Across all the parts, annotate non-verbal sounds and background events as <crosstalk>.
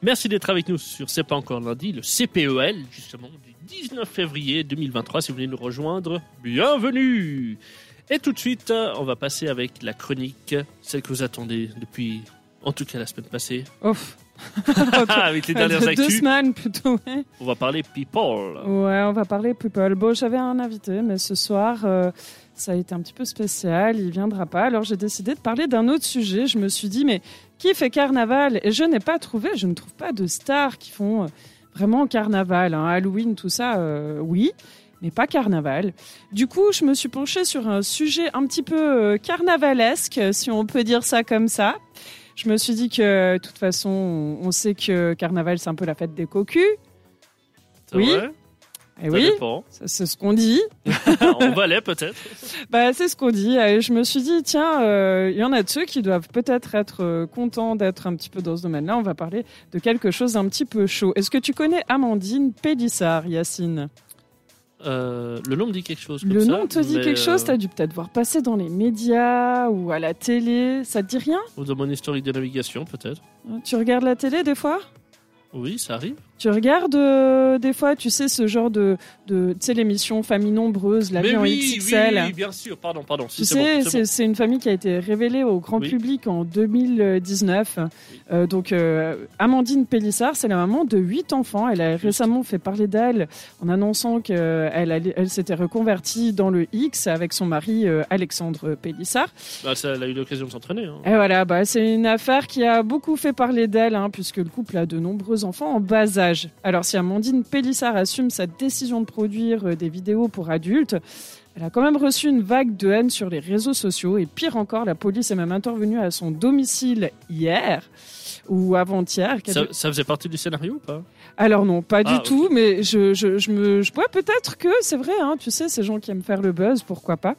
Merci d'être avec nous sur C'est pas encore lundi, le CPEL, justement, du 19 février 2023. Si vous venez nous rejoindre, bienvenue Et tout de suite, on va passer avec la chronique, celle que vous attendez depuis, en tout cas la semaine passée. Ouf. <laughs> avec les dernières Deux actus, semaines plutôt, ouais. on va parler people. Ouais, on va parler people. Bon, j'avais un invité, mais ce soir, euh, ça a été un petit peu spécial. Il viendra pas. Alors, j'ai décidé de parler d'un autre sujet. Je me suis dit, mais qui fait carnaval? Et je n'ai pas trouvé, je ne trouve pas de stars qui font euh, vraiment carnaval. hein. Halloween, tout ça, euh, oui. Mais pas carnaval. Du coup, je me suis penchée sur un sujet un petit peu carnavalesque, si on peut dire ça comme ça. Je me suis dit que, de toute façon, on sait que carnaval, c'est un peu la fête des cocus. Oui. vrai Et Ça oui, c'est ce qu'on dit. <laughs> on valait peut-être. <laughs> Bah, c'est ce qu'on dit. Et je me suis dit, tiens, euh, il y en a de ceux qui doivent peut-être être euh, contents d'être un petit peu dans ce domaine-là. On va parler de quelque chose d'un petit peu chaud. Est-ce que tu connais Amandine Pélissard, Yacine? Euh, le nom me dit quelque chose. Comme Le ça, nom te dit quelque chose euh, T'as dû peut-être voir passer dans les médias ou à la télé. Ça te dit rien? Ou dans mon historique de navigation, peut-être. Tu regardes la télé des fois? Oui, ça arrive. Tu regardes euh, des fois, tu sais, ce genre de, de tu sais, l'émission Famille Nombreuse, la Mais vie en oui, XXL. oui, bien sûr. Pardon, pardon. Tu sais, c'est une famille qui a été révélée au grand Oui. public en 2019. Euh, donc, euh, Amandine Pélissard, c'est la maman de huit enfants. Elle a récemment fait parler d'elle en annonçant qu'elle elle s'était reconvertie dans le X avec son mari Alexandre Pélissard. Bah, ça, elle a eu l'occasion de s'entraîner. hein. Et voilà, bah, c'est une affaire qui a beaucoup fait parler d'elle, hein, puisque le couple a de nombreux enfants en bas âge. Alors si Amandine Pélissard assume sa décision de produire euh, des vidéos pour adultes, elle a quand même reçu une vague de haine sur les réseaux sociaux, et pire encore, la police est même intervenue à son domicile hier ou avant-hier. Ça, ça faisait partie du scénario ou pas? Alors non, pas du Ah, ok. tout, mais je, je, je me, je, ouais, peut-être que c'est vrai, hein, tu sais, ces gens qui aiment faire le buzz, pourquoi pas.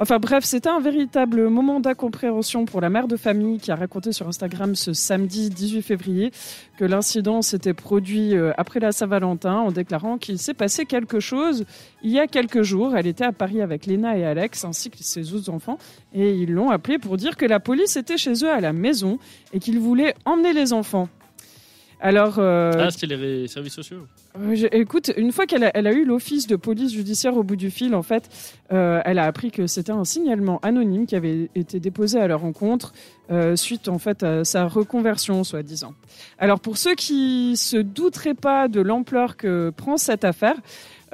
Enfin bref, c'était un véritable moment d'incompréhension pour la mère de famille qui a raconté sur Instagram ce samedi 18 février que l'incident s'était produit euh, après la Saint-Valentin en déclarant qu'il s'est passé quelque chose il y a quelques jours. Elle était à Paris avec Léna et Alex ainsi que ses autres enfants et ils l'ont appelé pour dire que la police était chez eux à la maison et qu'ils voulaient emmener les enfants. Alors, euh, Ah, c'était les services sociaux. euh, je- écoute, une fois qu'elle a, elle a eu l'office de police judiciaire au bout du fil, en fait, euh, elle a appris que c'était un signalement anonyme qui avait été déposé à leur rencontre euh, suite en fait à sa reconversion, soi-disant. Alors pour ceux qui se douteraient pas de l'ampleur que prend cette affaire.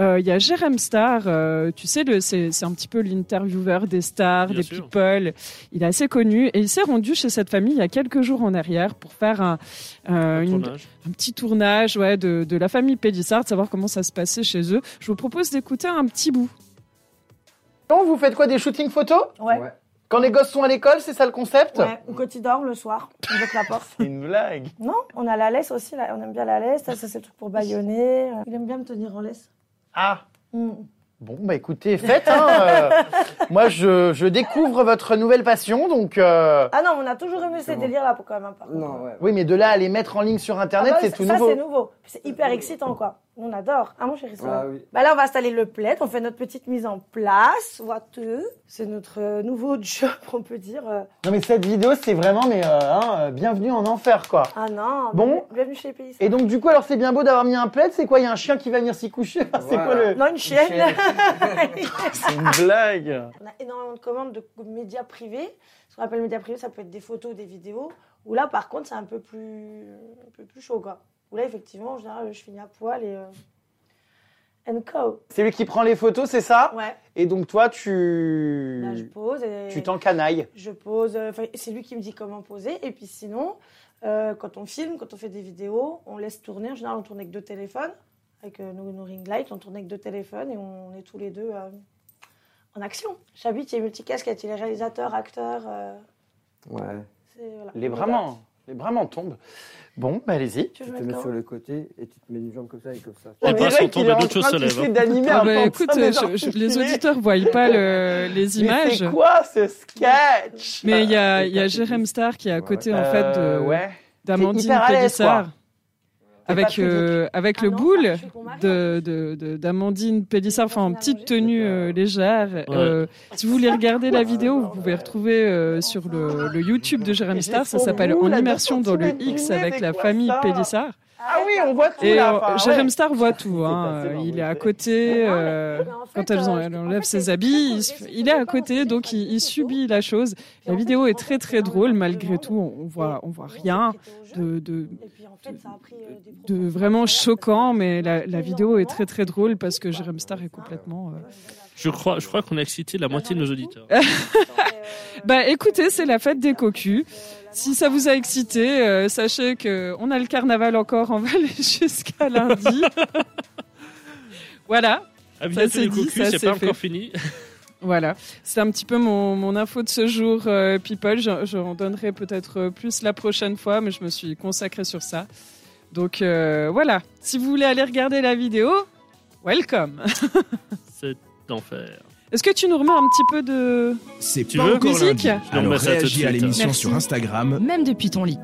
euh, Il y a Jérém Star, euh, tu sais, le- c'est c'est un petit peu l'intervieweur des stars, Bien des sûr. people. Il est assez connu et il s'est rendu chez cette famille il y a quelques jours en arrière pour faire un, euh, Un une, tournage. un petit tournage ouais, de, de la famille Pélissard, de savoir comment ça se passait chez eux. Je vous propose d'écouter un petit bout. Donc, vous faites quoi Des shootings photos? Ouais. Quand les gosses sont à l'école, c'est ça le concept Ouais, ou quand il dort le soir, on bloque la porte. <laughs> C'est une blague. Non, on a la laisse aussi, là. on aime bien la laisse, ça, ça c'est le truc pour baïonner. Il aime bien me tenir en laisse. Ah, Mm. bon, bah écoutez, faites. Hein, euh, <laughs> moi, je, je découvre votre nouvelle passion, donc. euh, Ah non, on a toujours aimé ces délires là pour quand même. hein, par contre. Non, ouais. Oui, mais de là à les mettre en ligne sur Internet, Ah bah c'est tout ça, nouveau. c'est nouveau. C'est hyper excitant quoi. On adore. Ah mon chéri, Ah va. oui. Bah là, on va installer le plaid, on fait notre petite mise en place. Voilà, c'est notre euh, nouveau <laughs> job, on peut dire. euh. Non, mais cette vidéo, c'est vraiment, mais euh, hein, bienvenue en enfer, quoi. Ah non, Bon. bienvenue- chez les pays. Et donc, du coup, alors, c'est bien beau d'avoir mis un plaid. C'est quoi Il y a un chien qui va venir s'y coucher? C'est quoi le. Non, une chienne. <laughs> C'est une blague. On a énormément de commandes de médias privés. Ce qu'on appelle médias privés, ça peut être des photos, des vidéos. Où là, par contre, c'est un peu plus, un peu plus chaud, quoi. Où là, effectivement, en général, je finis à poil et. Euh... And co. C'est lui qui prend les photos, c'est ça? Ouais. Et donc, toi, tu. Là, je pose et. Tu t'encanailles. Je pose. euh, enfin, c'est lui qui me dit comment poser. Et puis sinon, euh, quand on filme, quand on fait des vidéos, on laisse tourner. En général, on tourne avec deux téléphones. Avec euh, nos, nos ring lights, on tourne avec deux téléphones et on est tous les deux euh, en action. Chabit, il est multicasquette. Il est réalisateur, acteur. euh, Ouais. c'est- voilà. Les bras m'en- les bras m'en tombent. Bon, bah allez-y. Tu te mets sur le côté et tu te mets une jambe comme ça et comme ça. Les On bras dirait sont qu'il tombés, est en d'autres choses se lèvent, d'animer Ah un bah, écoute, des je- je- les auditeurs voient pas le- <laughs> les Mais images. c'est quoi ce sketch? Mais il y a, il y a. Jérém Star qui est à côté, en Euh, fait, de- ouais. d'Amandine Pélissard. Avec, euh, avec Ah le non, boule de, de, de- d'Amandine Pélissard, enfin en petite tenue euh, légère. Euh, si vous voulez regarder la vidéo, vous pouvez retrouver euh, sur le, le YouTube de Jérémy Star. Ça s'appelle En immersion dans le X avec la famille Pélissard. Ah oui, on voit tout Et là. enfin, Jérémy ouais. Star voit <laughs> tout. Hein. Il est à côté. euh, Mais en fait, quand elle, en- euh, elle en enlève fait, ses habits, il, est à côté, donc il, subit la chose. La vidéo en est très très drôle, malgré tout, on, voit, on voit rien de, de, vraiment choquant, mais la, vidéo est très très drôle parce que Jérémy Star est complètement... euh, Je crois, je crois qu'on a excité la moitié de nos auditeurs. <laughs> Bah écoutez, c'est la fête des cocus. Si ça vous a excité, euh, sachez que on a le carnaval encore en Valais <laughs> jusqu'à lundi. <laughs> voilà, À bientôt c'est dit, cocus, ça, c'est pas fait. encore fini. voilà. C'est un petit peu mon, mon info de ce jour, euh, people. Je- J'en donnerai peut-être plus la prochaine fois, mais je me suis consacrée sur ça. Donc euh, voilà. Si vous voulez aller regarder la vidéo, welcome. D'enfer. Est-ce que tu nous remets un petit peu de C'est Tu pas veux encore Musique lundi. Alors de réagis à l'émission Merci. sur Instagram Même depuis ton lit.